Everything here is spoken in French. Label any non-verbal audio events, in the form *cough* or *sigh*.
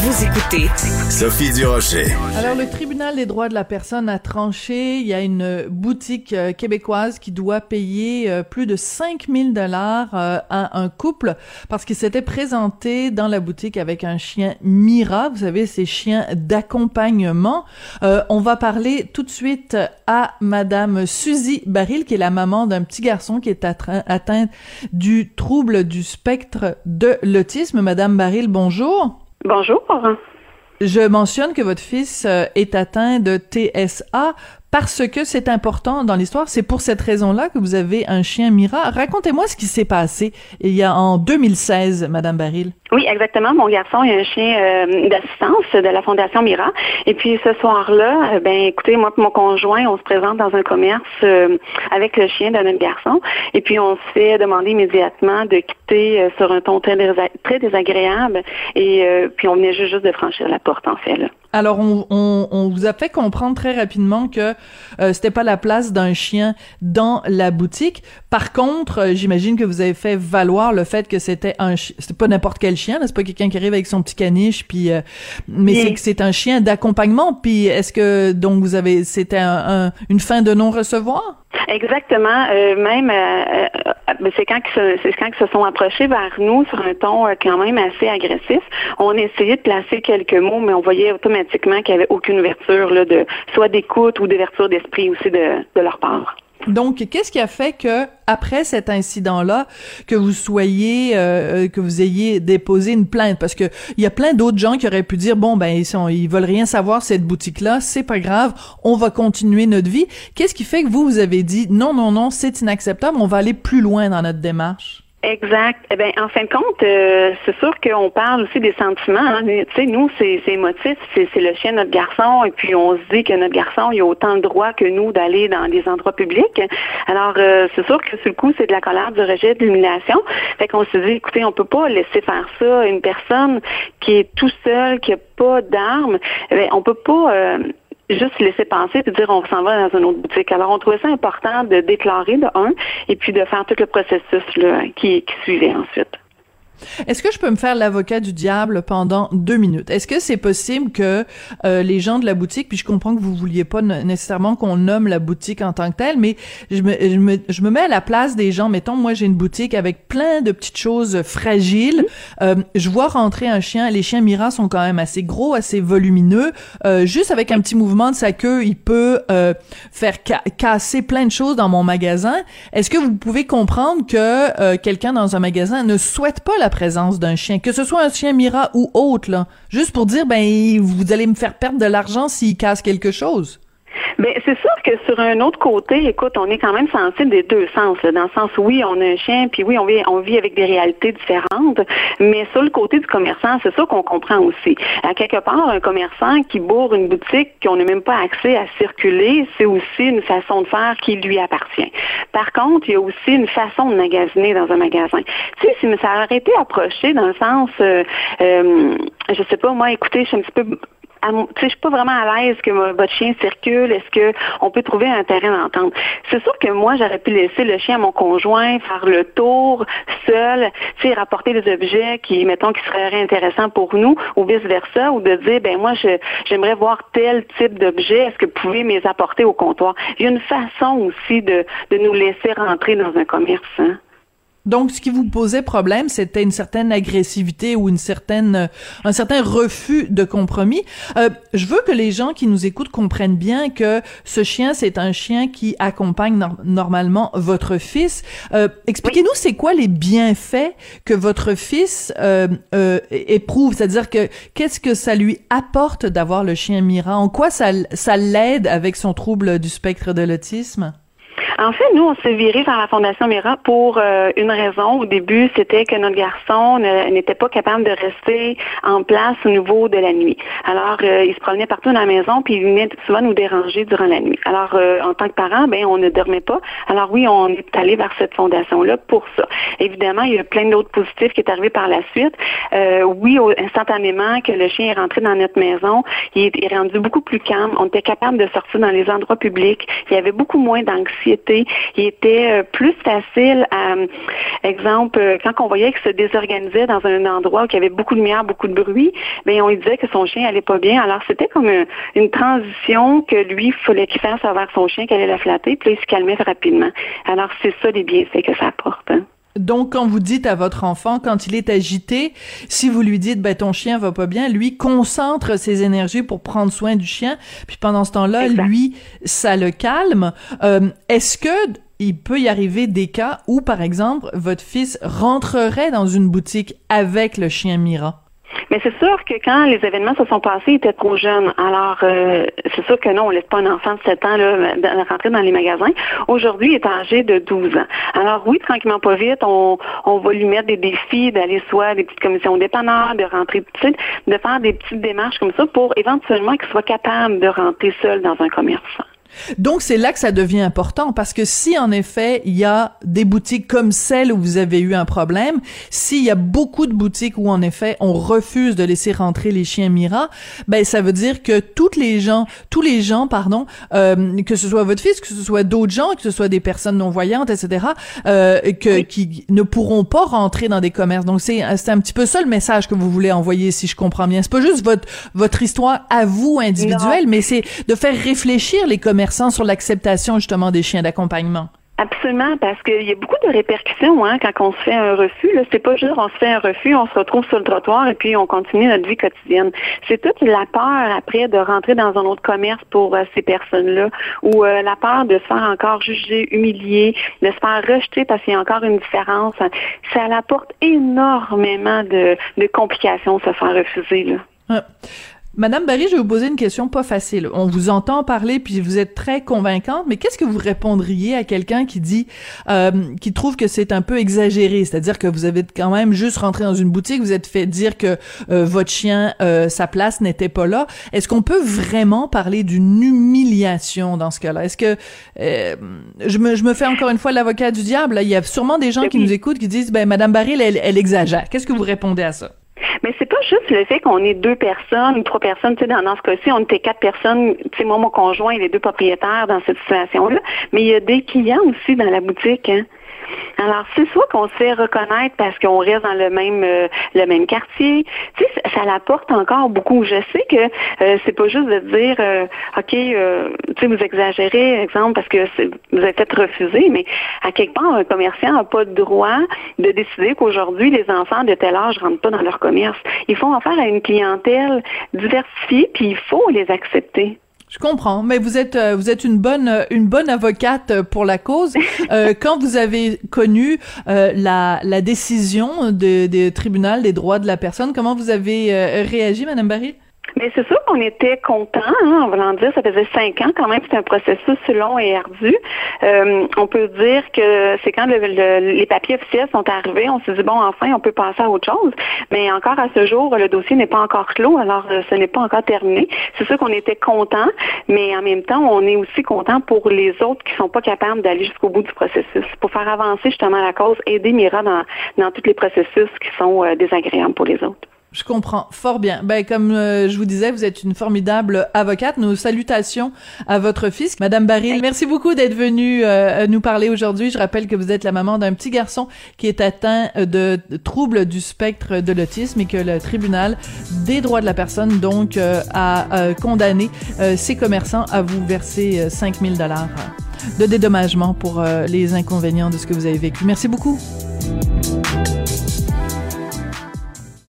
Vous écoutez Sophie Durocher. Alors, le tribunal des droits de la personne a tranché. Il y a une boutique euh, québécoise qui doit payer euh, plus de 5000 dollars euh, à un couple parce qu'il s'était présenté dans la boutique avec un chien Mira. Vous savez, ces chiens d'accompagnement. on va parler tout de suite à Madame Suzy Baril, qui est la maman d'un petit garçon qui est atteint du trouble du spectre de l'autisme. Madame Baril, bonjour. Bonjour. Je mentionne que votre fils euh, est atteint de TSA parce que c'est important dans l'histoire. C'est pour cette raison-là que vous avez un chien Mira. Racontez-moi ce qui s'est passé il y a en 2016, Madame Baril. Oui, exactement. Mon garçon a un chien euh, d'assistance de la Fondation Mira. Et puis ce soir-là, euh, ben écoutez, moi et mon conjoint, on se présente dans un commerce euh, avec le chien de notre garçon. Et puis on se fait demander immédiatement de quitter sur un ton très, désagréable. Et puis on venait juste, juste de franchir la porte en fait. Là. Alors, on, on, on, vous a fait comprendre très rapidement que euh, c'était pas la place d'un chien dans la boutique. Par contre, euh, j'imagine que vous avez fait valoir le fait que c'était un, c'est pas n'importe quel chien, c'est pas quelqu'un qui arrive avec son petit caniche, puis, euh, mais c'est que c'est un chien d'accompagnement. Puis, est-ce que donc vous avez, c'était un, une fin de non recevoir? Exactement. Euh, même, euh, euh, c'est quand ils se sont approchés vers nous sur un ton quand même assez agressif. On a essayé de placer quelques mots, mais on voyait automatiquement qu'il n'y avait aucune ouverture là, de soit d'écoute ou d'ouverture d'esprit aussi de, de leur part. Donc, qu'est-ce qui a fait que après cet incident-là, que vous soyez, euh, euh, que vous ayez déposé une plainte? Parce que il y a plein d'autres gens qui auraient pu dire bon ben ils sont, ils veulent rien savoir cette boutique-là, c'est pas grave, on va continuer notre vie. Qu'est-ce qui fait que vous vous avez dit non non non, c'est inacceptable, on va aller plus loin dans notre démarche? Exact. Eh bien, en fin de compte, euh, c'est sûr qu'on parle aussi des sentiments. Hein. Tu sais, nous, c'est émotif, c'est le chien de notre garçon, et puis on se dit que notre garçon, il a autant de droits que nous d'aller dans des endroits publics. Alors, euh, c'est sûr que sur le coup, c'est de la colère, du rejet, de l'humiliation. Fait qu'on se dit, écoutez, on peut pas laisser faire ça. Une personne qui est tout seule, qui a pas d'armes, eh on peut pas euh, juste laisser penser et dire on s'en va dans une autre boutique. Alors, on trouvait ça important de déclarer de un et puis de faire tout le processus là, qui, qui suivait ensuite. Est-ce que je peux me faire l'avocat du diable pendant deux minutes? Est-ce que c'est possible que euh, les gens de la boutique, puis je comprends que vous vouliez pas nécessairement qu'on nomme la boutique en tant que telle, mais je me, je me, je me mets à la place des gens. Mettons, moi, j'ai une boutique avec plein de petites choses fragiles. Euh, je vois rentrer un chien. Les chiens Mira sont quand même assez gros, assez volumineux. Euh, juste avec un petit mouvement de sa queue, il peut faire casser plein de choses dans mon magasin. Est-ce que vous pouvez comprendre que quelqu'un dans un magasin ne souhaite pas la présence d'un chien, que ce soit un chien Mira ou autre, là, juste pour dire, ben, vous allez me faire perdre de l'argent s'il casse quelque chose. Bien, c'est sûr que sur un autre côté, écoute, on est quand même sensible des deux sens. dans le sens, oui, on a un chien, puis oui, on vit, on vit avec des réalités différentes. Mais sur le côté du commerçant, c'est sûr qu'on comprend aussi. À quelque part, un commerçant qui bourre une boutique qu'on n'a même pas accès à circuler, c'est aussi une façon de faire qui lui appartient. Par contre, il y a aussi une façon de magasiner dans un magasin. Tu sais, si ça aurait été approché dans le sens, euh, euh, je sais pas, moi, écoutez, je suis un petit peu je suis pas vraiment à l'aise que votre chien circule. Est-ce que on peut trouver un terrain d'entente? C'est sûr que moi, j'aurais pu laisser le chien à mon conjoint faire le tour seul, tu sais, rapporter des objets qui, mettons, qui seraient intéressants pour nous, ou vice versa, ou de dire, ben moi, j'aimerais voir tel type d'objet. Est-ce que vous pouvez me les apporter au comptoir? Il y a une façon aussi de, nous laisser rentrer dans un commerce. Hein? Donc, ce qui vous posait problème, c'était une certaine agressivité ou une certaine, euh, un certain refus de compromis. Euh, je veux que les gens qui nous écoutent comprennent bien que ce chien, c'est un chien qui accompagne normalement votre fils. Euh, expliquez-nous, c'est quoi les bienfaits que votre fils euh, euh, éprouve, c'est-à-dire que qu'est-ce que ça lui apporte d'avoir le chien Mira? En quoi ça, ça l'aide avec son trouble du spectre de l'autisme? En fait, nous, on s'est viré vers la Fondation Mira pour euh, une raison. Au début, c'était que notre garçon n'était pas capable de rester en place au niveau de la nuit. Alors, euh, il se promenait partout dans la maison, puis il venait souvent nous déranger durant la nuit. Alors, euh, en tant que parent, ben, on ne dormait pas. Alors oui, on est allé vers cette fondation-là pour ça. Évidemment, il y a plein d'autres positifs qui est arrivé par la suite. oui, instantanément, que le chien est rentré dans notre maison, il est rendu beaucoup plus calme. On était capable de sortir dans les endroits publics. Il y avait beaucoup moins d'anxiété Il était plus facile à, exemple, quand on voyait qu'il se désorganisait dans un endroit où il y avait beaucoup de lumière, beaucoup de bruit, ben on lui disait que son chien allait pas bien. Alors c'était comme une, transition que lui, il fallait qu'il fasse vers son chien, qu'elle allait la flatter, puis il se calmait rapidement. Alors c'est ça les bienfaits que ça apporte. Hein. Donc, quand vous dites à votre enfant, quand il est agité, si vous lui dites, ben, ton chien va pas bien, lui concentre ses énergies pour prendre soin du chien, puis pendant ce temps-là, lui, ça le calme. Euh, est-ce que il peut y arriver des cas où, par exemple, votre fils rentrerait dans une boutique avec le chien Mira? Mais c'est sûr que quand les événements se sont passés, il était trop jeune. Alors, euh, c'est sûr que non, on laisse pas un enfant de 7 ans là, rentrer dans les magasins. Aujourd'hui, il est âgé de 12 ans. Alors oui, tranquillement pas vite, on, on va lui mettre des défis d'aller soit des petites commissions dépanneurs, de rentrer, tu de faire des petites démarches comme ça pour éventuellement qu'il soit capable de rentrer seul dans un commerce. Donc c'est là que ça devient important parce que si en effet il y a des boutiques comme celle où vous avez eu un problème, s'il y a beaucoup de boutiques où en effet on refuse de laisser rentrer les chiens Mira, ben ça veut dire que toutes les gens, tous les gens pardon, euh, que ce soit votre fils, que ce soit d'autres gens, que ce soit des personnes non voyantes, etc., euh, que qui ne pourront pas rentrer dans des commerces. Donc c'est c'est un petit peu ça le message que vous voulez envoyer si je comprends bien. C'est pas juste votre votre histoire à vous individuelle, mais c'est de faire réfléchir les commerces sur l'acceptation justement des chiens d'accompagnement? Absolument, parce qu'il y a beaucoup de répercussions hein, quand on se fait un refus. Là, c'est pas juste on se fait un refus, on se retrouve sur le trottoir et puis on continue notre vie quotidienne. C'est toute la peur après de rentrer dans un autre commerce pour euh, ces personnes-là, ou euh, la peur de se faire encore juger, humilier, de se faire rejeter parce qu'il y a encore une différence. Ça apporte énormément de, de complications se faire refuser. Là. Madame Barry, je vais vous poser une question pas facile. On vous entend parler puis vous êtes très convaincante, mais qu'est-ce que vous répondriez à quelqu'un qui dit, euh, qui trouve que c'est un peu exagéré, c'est-à-dire que vous avez quand même juste rentré dans une boutique, vous êtes fait dire que euh, votre chien, euh, sa place n'était pas là. Est-ce qu'on peut vraiment parler d'une humiliation dans ce cas-là? Est-ce que je me, je me fais encore une fois l'avocat du diable Il y a sûrement des gens qui nous écoutent qui disent, ben Madame Barry, elle, elle exagère. Qu'est-ce que vous répondez à ça? Mais c'est pas juste le fait qu'on est deux personnes, trois personnes, dans, ce cas-ci, on était quatre personnes, moi, mon conjoint et les deux propriétaires dans cette situation-là, mais il y a des clients aussi dans la boutique, hein. Alors, c'est soit qu'on se fait reconnaître parce qu'on reste dans le même euh, le même quartier. Tu sais, ça, l'apporte encore beaucoup. Je sais que euh, c'est pas juste de dire euh, OK, euh, tu sais, vous exagérez, exemple, parce que vous êtes peut-être refusé, mais à quelque part, un commerçant n'a pas le droit de décider qu'aujourd'hui, les enfants de tel âge rentrent pas dans leur commerce. Ils font affaire à une clientèle diversifiée, puis il faut les accepter. Je comprends, mais vous êtes euh, vous êtes une bonne une bonne avocate pour la cause. *laughs* Euh, quand vous avez connu euh, la, la décision des de tribunal des droits de la personne, comment vous avez réagi, Madame Barry? Mais c'est sûr qu'on était content, hein, en dire, ça faisait cinq ans quand même, c'est un processus long et ardu. Euh, on peut dire que c'est quand les papiers officiels sont arrivés, on s'est dit bon, enfin, on peut passer à autre chose. Mais encore à ce jour, le dossier n'est pas encore clos, alors euh, ce n'est pas encore terminé. C'est sûr qu'on était content, mais en même temps, on est aussi content pour les autres qui sont pas capables d'aller jusqu'au bout du processus, pour faire avancer justement la cause, aider Mira dans, dans tous les processus qui sont euh, désagréables pour les autres. Je comprends fort bien. Ben comme euh, je vous disais, vous êtes une formidable avocate. Nos salutations à votre fils, Madame Baril. Merci beaucoup d'être venue euh, nous parler aujourd'hui. Je rappelle que vous êtes la maman d'un petit garçon qui est atteint de troubles du spectre de l'autisme et que le tribunal des droits de la personne donc euh, a condamné ces commerçants à vous verser 5000 dollars de dédommagement pour les inconvénients de ce que vous avez vécu. Merci beaucoup.